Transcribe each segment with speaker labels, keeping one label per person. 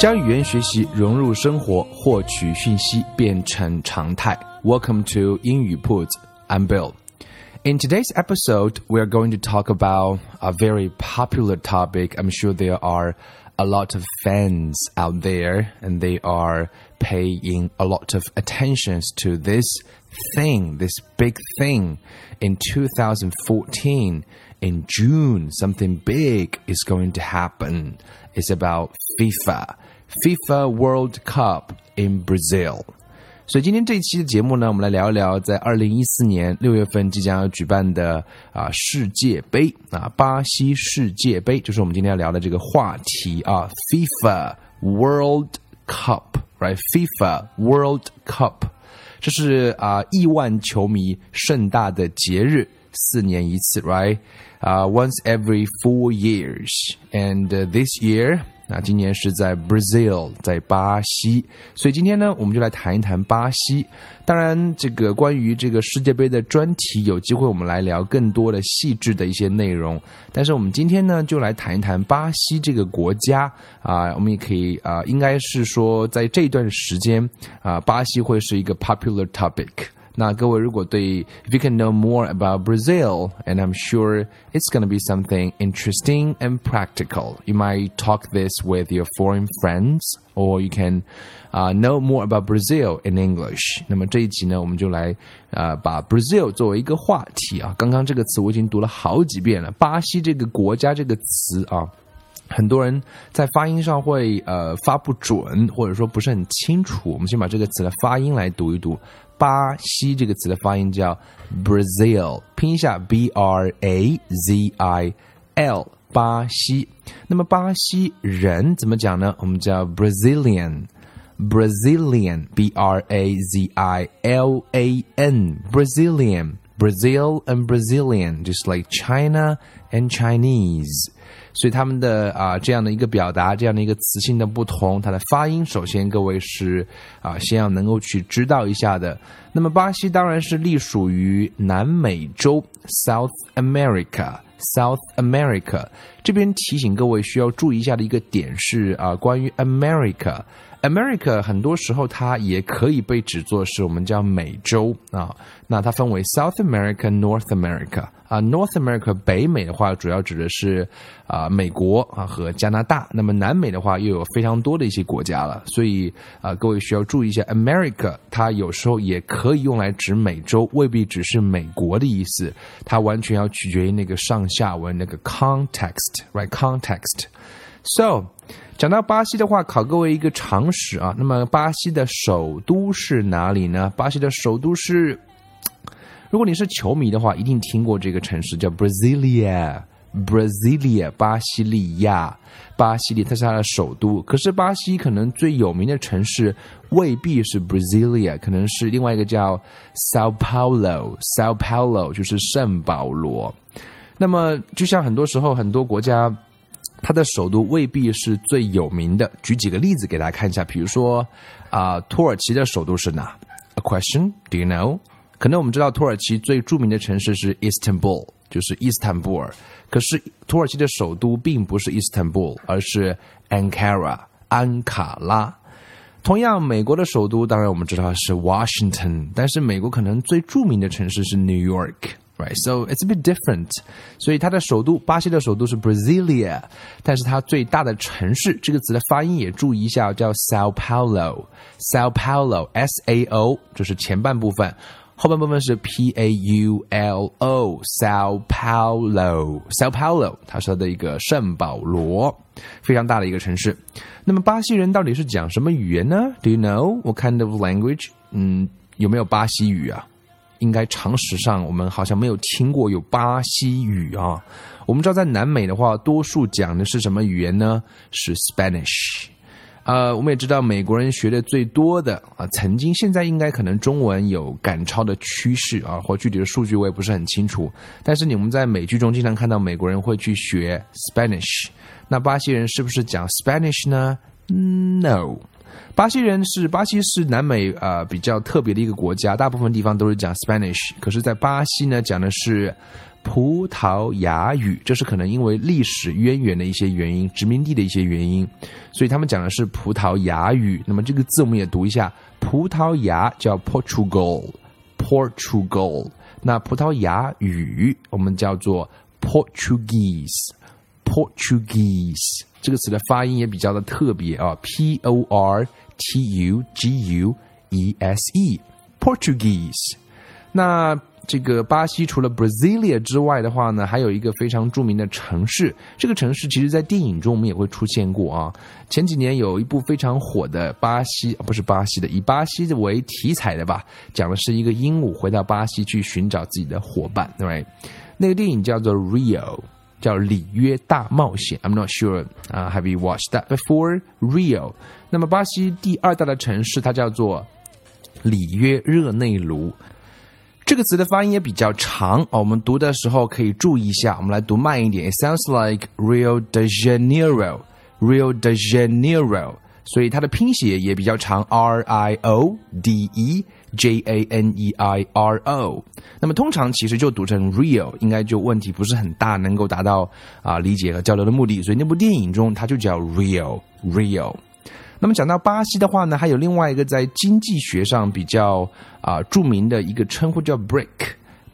Speaker 1: 将语言学习融入生活，获取讯息变成常态。Welcome to 英语铺子 I'm Bill. In today's episode, we are going to talk about a very popular topic. I'm sure there are a lot of fans out there and they are paying a lot of attention to this thing, this big thing. In 2014, in June, something big is going to happen. It's about FIFA. FIFA World Cup in Brazil。所以今天这一期的节目呢，我们来聊一聊在二零一四年六月份即将要举办的啊世界杯啊巴西世界杯，就是我们今天要聊的这个话题啊 FIFA World Cup，right？FIFA World Cup，这是啊亿万球迷盛大的节日，四年一次，right？啊、uh,，once every four years，and、uh, this year。 那今年是在 Brazil，在巴西，所以今天呢，我们就来谈一谈巴西。当然，这个关于这个世界杯的专题，有机会我们来聊更多的细致的一些内容。但是我们今天呢，就来谈一谈巴西这个国家啊，我们也可以啊，应该是说在这段时间啊，巴西会是一个 popular topic。那各位如果对 if you can know more about Brazil, and I'm sure it's going to be something interesting and practical. You might talk this with your foreign friends, or you can uh, know more about Brazil in English. 那么这一集呢，我们就来呃把 Brazil 作为一个话题啊。刚刚这个词我已经读了好几遍了，巴西这个国家这个词啊。很多人在发音上会呃发不准，或者说不是很清楚。我们先把这个词的发音来读一读。 巴西这个词的发音叫 Brazil，拼一下 B R A Z I L，巴西。那么巴西人怎么讲呢？我们叫 Brazilian，Brazilian，B R A Z I L A N，Brazilian，Brazil and Brazilian，just like China and Chinese。 所以他们的啊这样的一个表达，这样的一个词性的不同，它的发音，首先各位是啊先要能够去知道一下的。那么巴西当然是隶属于南美洲 （South America），South America 这边提醒各位需要注意一下的一个点是啊关于 America。America 很多时候它也可以被指作是我们叫美洲啊，那它分为 South America、North America 啊，North America 北美的话主要指的是啊美国啊和加拿大，那么南美的话又有非常多的一些国家了，所以啊各位需要注意一下，America 它有时候也可以用来指美洲，未必只是美国的意思，它完全要取决于那个上下文那个 context，right？context，so。讲到巴西的话，考各位一个常识啊。那么巴西的首都是哪里呢？巴西的首都是，如果你是球迷的话，一定听过这个城市叫 Brasilia，Brasilia，巴西利亚，巴西利，它是它的首都。可是巴西可能最有名的城市未必是 Brasilia，可能是另外一个叫 Sao Paulo，Sao Paulo 就是圣保罗。那么就像很多时候很多国家。它的首都未必是最有名的。举几个例子给大家看一下，比如说啊，土耳其的首都是哪？A question? Do you know? 可能我们知道土耳其最著名的城市是 Istanbul，就是伊斯坦布尔。可是土耳其的首都并不是 Istanbul，，而是 Ankara，安卡拉。同样，美国的首都当然我们知道是 Washington，但是美国可能最著名的城市是 New York。Right, so it's a bit different. 所以它的首都，巴西的首都是 Brasilia，但是它最大的城市，这个词的发音也注意一下，叫 Sao Paulo。Sao Paulo，S A O，就是前半部分，后半部分是 P A U L O。Sao Paulo，Sao Paulo，它是它的一个圣保罗，非常大的一个城市。那么巴西人到底是讲什么语言呢？Do you know what kind of language？嗯，有没有巴西语啊？应该常识上，我们好像没有听过有巴西语啊。我们知道在南美的话，多数讲的是什么语言呢？是 Spanish。呃，我们也知道美国人学的最多的啊，曾经现在应该可能中文有赶超的趋势啊，或具体的数据我也不是很清楚。但是你们在美剧中经常看到美国人会去学 Spanish，那巴西人是不是讲 Spanish 呢？No，巴西人是巴西是南美呃比较特别的一个国家，大部分地方都是讲 Spanish，可是，在巴西呢讲的是。葡萄牙语，这是可能因为历史渊源的一些原因，殖民地的一些原因，所以他们讲的是葡萄牙语。那么这个字我们也读一下，葡萄牙叫 Portugal，Portugal。那葡萄牙语我们叫做 Portuguese，Portuguese 这个词的发音也比较的特别啊，P O R T U G U E S E，Portuguese。那这个巴西除了 Brasilia 之外的话呢，还有一个非常著名的城市。这个城市其实，在电影中我们也会出现过啊。前几年有一部非常火的巴西，不是巴西的，以巴西为题材的吧，讲的是一个鹦鹉回到巴西去寻找自己的伙伴，对？那个电影叫做 Rio，叫《里约大冒险》。I'm not sure 啊，Have you watched that before? Rio。那么巴西第二大的城市，它叫做里约热内卢。这个词的发音也比较长哦，我们读的时候可以注意一下。我们来读慢一点，It sounds like Rio de Janeiro，Rio de Janeiro，所以它的拼写也比较长，R I O D E J A N E I R O。那么通常其实就读成 Rio，应该就问题不是很大，能够达到啊理解和交流的目的。所以那部电影中它就叫 Rio，Rio。那么讲到巴西的话呢，还有另外一个在经济学上比较啊著名的一个称呼叫 brick。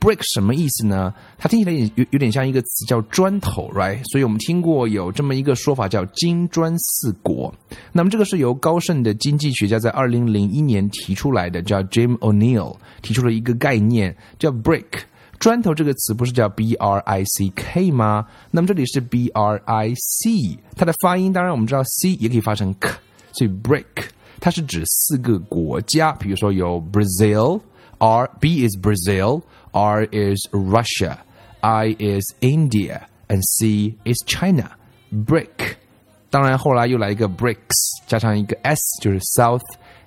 Speaker 1: brick 什么意思呢？它听起来有有点像一个词叫砖头，right？所以我们听过有这么一个说法叫金砖四国。那么这个是由高盛的经济学家在二零零一年提出来的，叫 Jim O'Neill 提出了一个概念叫 brick。砖头这个词不是叫 b r i c k 吗？那么这里是 b r i c，它的发音当然我们知道 c 也可以发成 k。所以 break 它是指四个国家，比如说有 Brazil，R B is Brazil，R is Russia，I is India，and C is China。break，当然后来又来一个 BRICS，加上一个 S 就是 South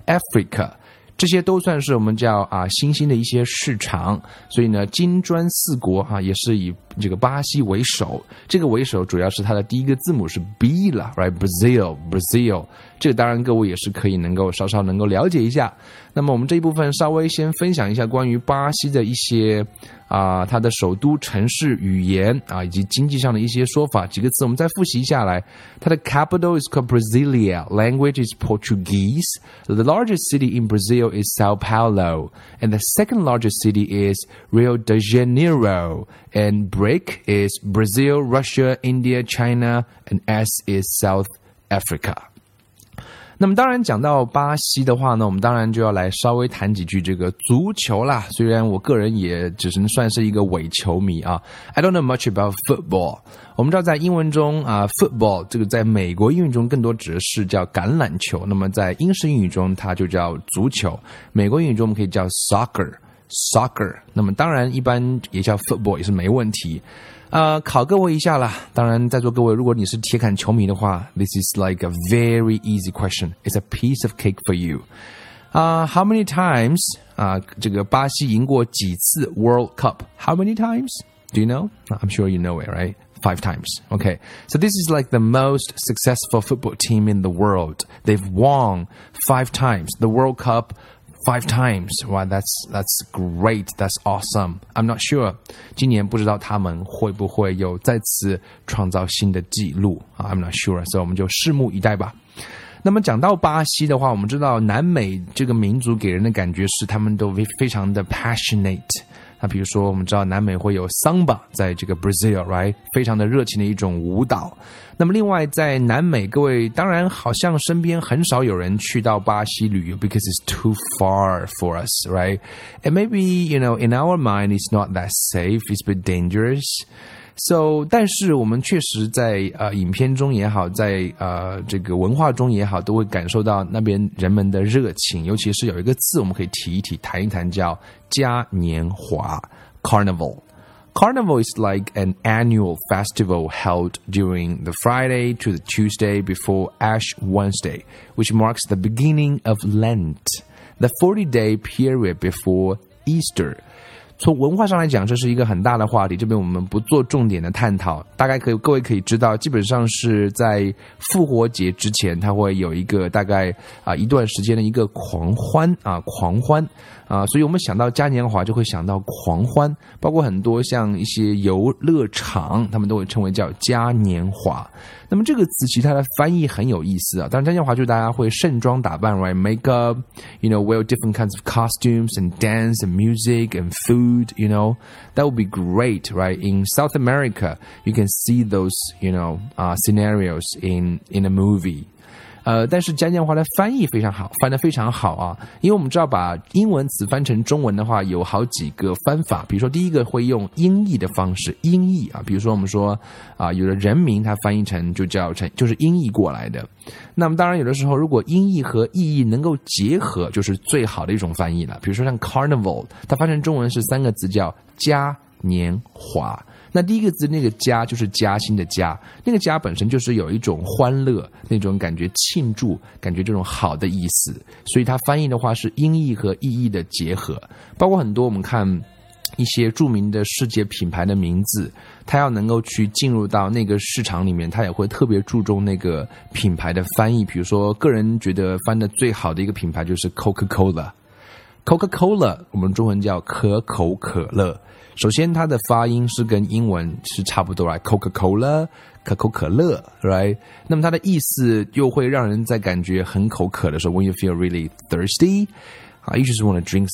Speaker 1: Africa。 这些都算是我们叫啊新兴的一些市场，所以呢，金砖四国哈也是以这个巴西为首，这个为首主要是它的第一个字母是 B 了，right？Brazil，Brazil，这个当然各位也是可以能够稍稍能够了解一下。那么我们这一部分稍微先分享一下关于巴西的一些。啊，它的首都城市语言啊，以及经济上的一些说法，几个词我们再复习下来。它的 capital is called Brasilia, language is Portuguese. The largest city in Brazil is Sao Paulo, and the second largest city is Rio de Janeiro. And BRIC is Brazil, Russia, India, China, and S is South Africa. 那么当然讲到巴西的话呢，我们当然就要来稍微谈几句这个足球啦。虽然我个人也只能算是一个伪球迷啊，I don't know much about football。我们知道在英文中啊，football 这个在美国英语中更多指的是叫橄榄球，那么在英式英语中它就叫足球。美国英语中我们可以叫 soccer，soccer。那么当然一般也叫 football 也是没问题。呃，考各位一下啦。当然，在座各位，如果你是铁杆球迷的话，this is like a very easy question. It's a piece of cake for you. 啊、uh,，How many times 啊、uh,？这个巴西赢过几次 World Cup? How many times? Do you know? I'm sure you know it, right? Five times. Okay. So this is like the most successful football team in the world. They've won five times the World Cup Five times. Wow, that's that's great. That's awesome. I'm not sure. 今年不知道他们会不会有再次创造新的纪录啊？I'm not sure. 所以我们就拭目以待吧。那么讲到巴西的话，我们知道南美这个民族给人的感觉是他们都非常的 passionate。那比如说，我们知道南美会有桑巴，在这个 Brazil，right，非常的热情的一种舞蹈。那么另外在南美，各位当然好像身边很少有人去到巴西旅游，because it's too far for us，right？And maybe you know in our mind it's not that safe, it's a bit dangerous. So，但是我们确实在呃影片中也好，在呃这个文化中也好，都会感受到那边人们的热情。尤其是有一个字，我们可以提一提、谈一谈，叫嘉年华 （Carnival）。 Carnival is like an annual festival held during the Friday to the Tuesday before Ash Wednesday, which marks the beginning of Lent, the 40 day period before Easter. 从文化上来讲，这是一个很大的话题。这边我们不做重点的探讨，大概可以各位可以知道，基本上是在复活节之前，它会有一个大概啊一段时间的一个狂欢啊狂欢啊，所以我们想到嘉年华就会想到狂欢，包括很多像一些游乐场，他们都会称为叫嘉年华。那么这个词其实它的翻译很有意思啊，当然嘉年华就是大家会盛装打扮，right？Make up，you know，wear different kinds of costumes and dance and music and food，you know，that would be great，right？In South America，you can see those，you know，uh scenarios in in a movie。 呃，但是嘉年华的翻译非常好，翻得非常好啊！因为我们知道，把英文词翻成中文的话，有好几个翻法。比如说，第一个会用音译的方式，音译啊，比如说我们说啊，有的人名它翻译成就叫成就是音译过来的。那么当然，有的时候如果音译和意译能够结合，就是最好的一种翻译了。比如说像 Carnival，它翻成中文是三个字叫嘉年华。那第一个字那个“加”就是加薪的“加”，那个“加”本身就是有一种欢乐那种感觉、庆祝感觉这种好的意思，所以它翻译的话是音译和意译的结合。包括很多我们看一些著名的世界品牌的名字，它要能够去进入到那个市场里面，它也会特别注重那个品牌的翻译。比如说，个人觉得翻的最好的一个品牌就是 Coca-Cola，Coca-Cola 我们中文叫可口可乐。首先，它的发音是跟英文是差不多啊 cocacola 可口可乐，right？那么它的意思又会让人在感觉很口渴的时候，when you feel really thirsty，啊，you just want to drink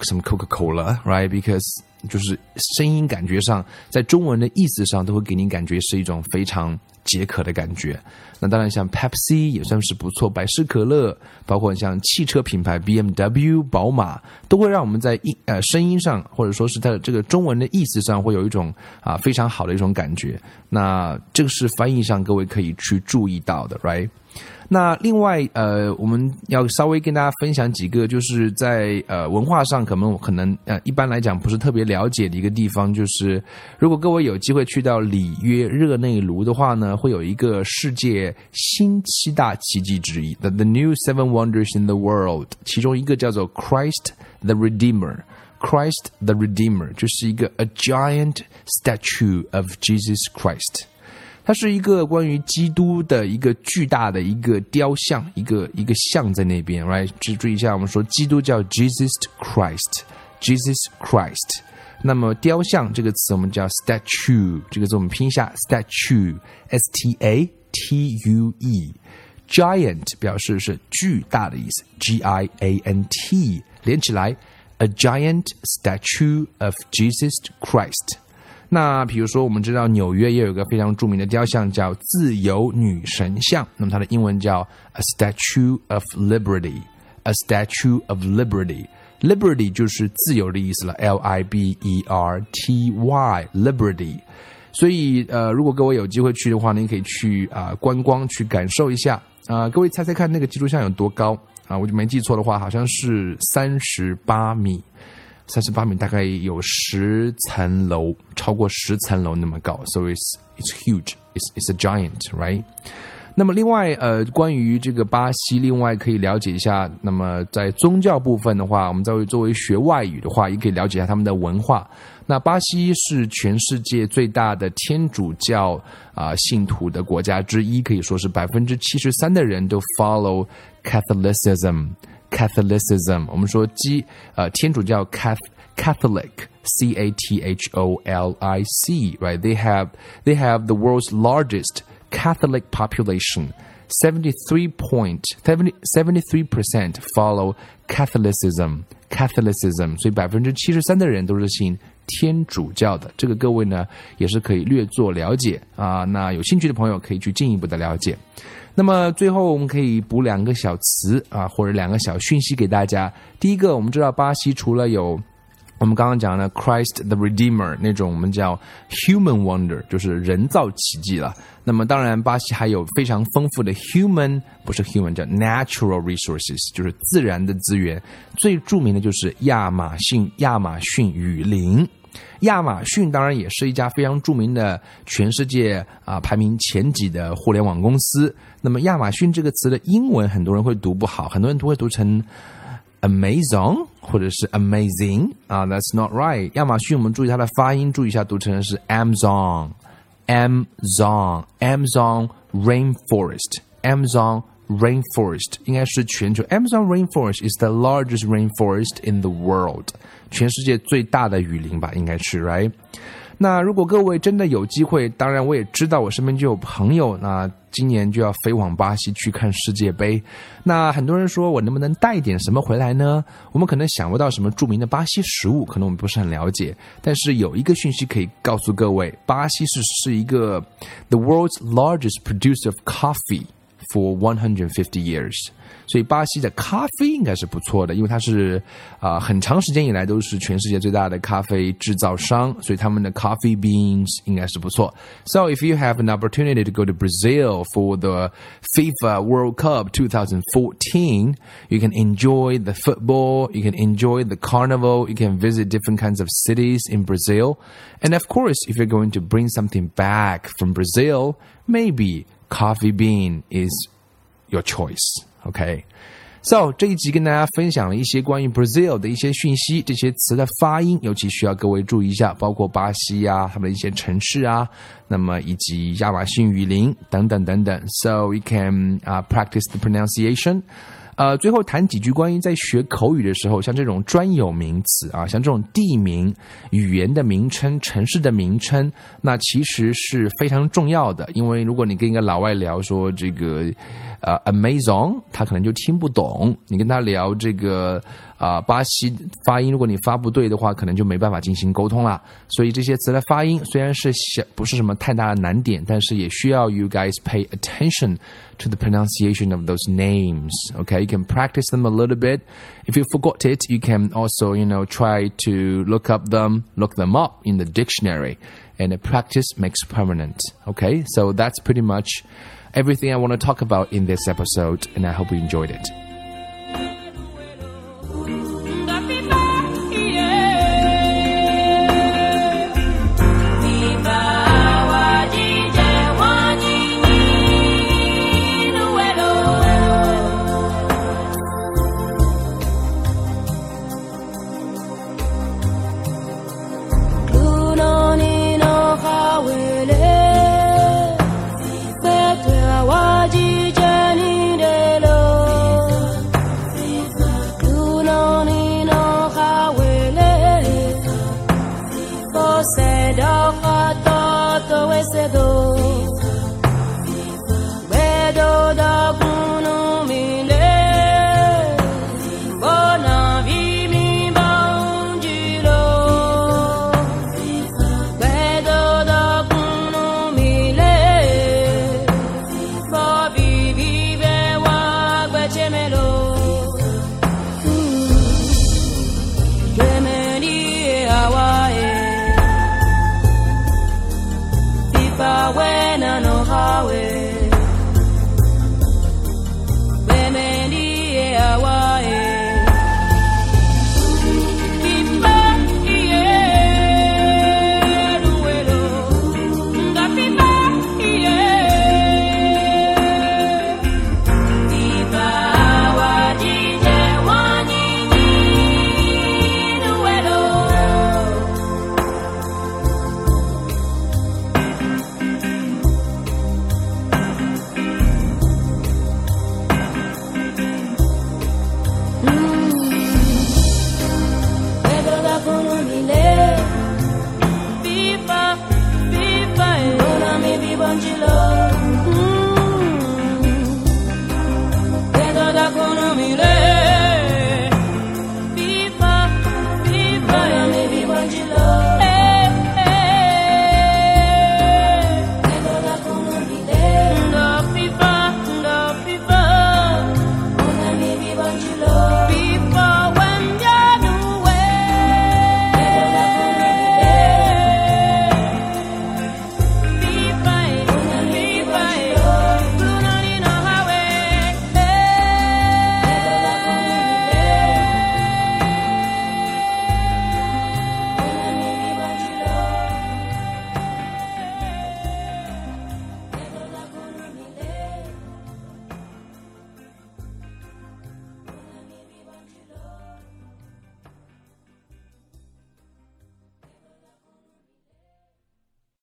Speaker 1: some Coca-Cola，right？Because 就是声音感觉上，在中文的意思上都会给你感觉是一种非常。解渴的感觉，那当然像 Pepsi 也算是不错，百事可乐，包括像汽车品牌 BMW、宝马，都会让我们在音呃声音上，或者说是它的这个中文的意思上，会有一种啊非常好的一种感觉。那这个是翻译上各位可以去注意到的，right？那另外，呃，我们要稍微跟大家分享几个，就是在呃文化上可能可能呃一般来讲不是特别了解的一个地方，就是如果各位有机会去到里约热内卢的话呢，会有一个世界新七大奇迹之一，the the new seven wonders in the world，其中一个叫做 Christ the Redeemer，Christ the Redeemer 就是一个 a giant statue of Jesus Christ。它是一个关于基督的一个巨大的一个雕像，一个一个像在那边，right？注注意一下，我们说基督叫 Jesus Christ，Jesus Christ。那么雕像这个词我们叫 statue，这个字我们拼一下 statue，s t a t u e。giant 表示是巨大的意思，g i a n t 连起来，a giant statue of Jesus Christ。那比如说，我们知道纽约也有一个非常著名的雕像，叫自由女神像。那么它的英文叫 A Statue of Liberty，A Statue of Liberty，Liberty 就是自由的意思了，L I B E R T Y，Liberty。所以呃，如果各位有机会去的话，您可以去啊观光，去感受一下啊。各位猜猜看，那个基督像有多高啊？我就没记错的话，好像是三十八米。三十八米，大概有十层楼，超过十层楼那么高，so it's it's huge, it's it's a giant, right？那么另外，呃，关于这个巴西，另外可以了解一下。那么在宗教部分的话，我们作为作为学外语的话，也可以了解一下他们的文化。那巴西是全世界最大的天主教啊信徒的国家之一，可以说是百分之七十三的人都 follow Catholicism。Catholicism，我们说基呃天主教 Catholic C A T H O L I C，right? They have they have the world's largest Catholic population. 73 point 73 percent follow Catholicism Catholicism，所以百分之七十三的人都是信 天主教的。这个各位呢也是可以略作了解啊。那有兴趣的朋友可以去进一步的了解。那么最后我们可以补两个小词啊，或者两个小讯息给大家。第一个，我们知道巴西除了有我们刚刚讲的 Christ the Redeemer 那种我们叫 human wonder，就是人造奇迹了。那么当然，巴西还有非常丰富的 human，不是 human，叫 natural resources，就是自然的资源。最著名的就是亚马逊亚马逊雨林亚马逊当然也是一家非常著名的全世界啊排名前几的互联网公司。那么亚马逊这个词的英文很多人会读不好，很多人都会读成 Amazon 或者是 Amazing 啊，That's not right。亚马逊我们注意它的发音，注意一下读成是 Amazon，Amazon，Amazon rainforest，Amazon。Rainforest 应该是全球 Amazon rainforest is the largest rainforest in the world，全世界最大的雨林吧，应该是 right。那如果各位真的有机会，当然我也知道我身边就有朋友，那今年就要飞往巴西去看世界杯。那很多人说我能不能带点什么回来呢？我们可能想不到什么著名的巴西食物，可能我们不是很了解。但是有一个讯息可以告诉各位，巴西是是一个 the world's largest producer of coffee。for 150 years，所以巴西的咖啡应该是不错的，因为它是啊、呃、很长时间以来都是全世界最大的咖啡制造商，所以他们的 coffee beans 应该是不错。So if you have an opportunity to go to Brazil for the FIFA World Cup 2014, you can enjoy the football, you can enjoy the carnival, you can visit different kinds of cities in Brazil, and of course, if you're going to bring something back from Brazil, maybe coffee bean is your choice. OK. So 这一集跟大家分享了一些关于 Brazil 的一些讯息，这些词的发音尤其需要各位注意一下，包括巴西啊，他们的一些城市啊，那么以及亚马逊雨林等等等等。So we can、uh, practice the pronunciation. 呃，最后谈几句关于在学口语的时候，像这种专有名词啊，像这种地名、语言的名称、城市的名称，那其实是非常重要的。因为如果你跟一个老外聊说这个呃 Amazon，他可能就听不懂；你跟他聊这个啊巴西发音，如果你发不对的话，可能就没办法进行沟通了。所以这些词的发音虽然是小，不是什么太大的难点，但是也需要 you guys pay attention to the pronunciation of those names. Okay you can practice them a little bit. If you forgot it, you can also, you know, try to look up them, look them up in the dictionary. And practice makes permanent. Okay, so that's pretty much everything I want to talk about in this episode, and I hope you enjoyed it.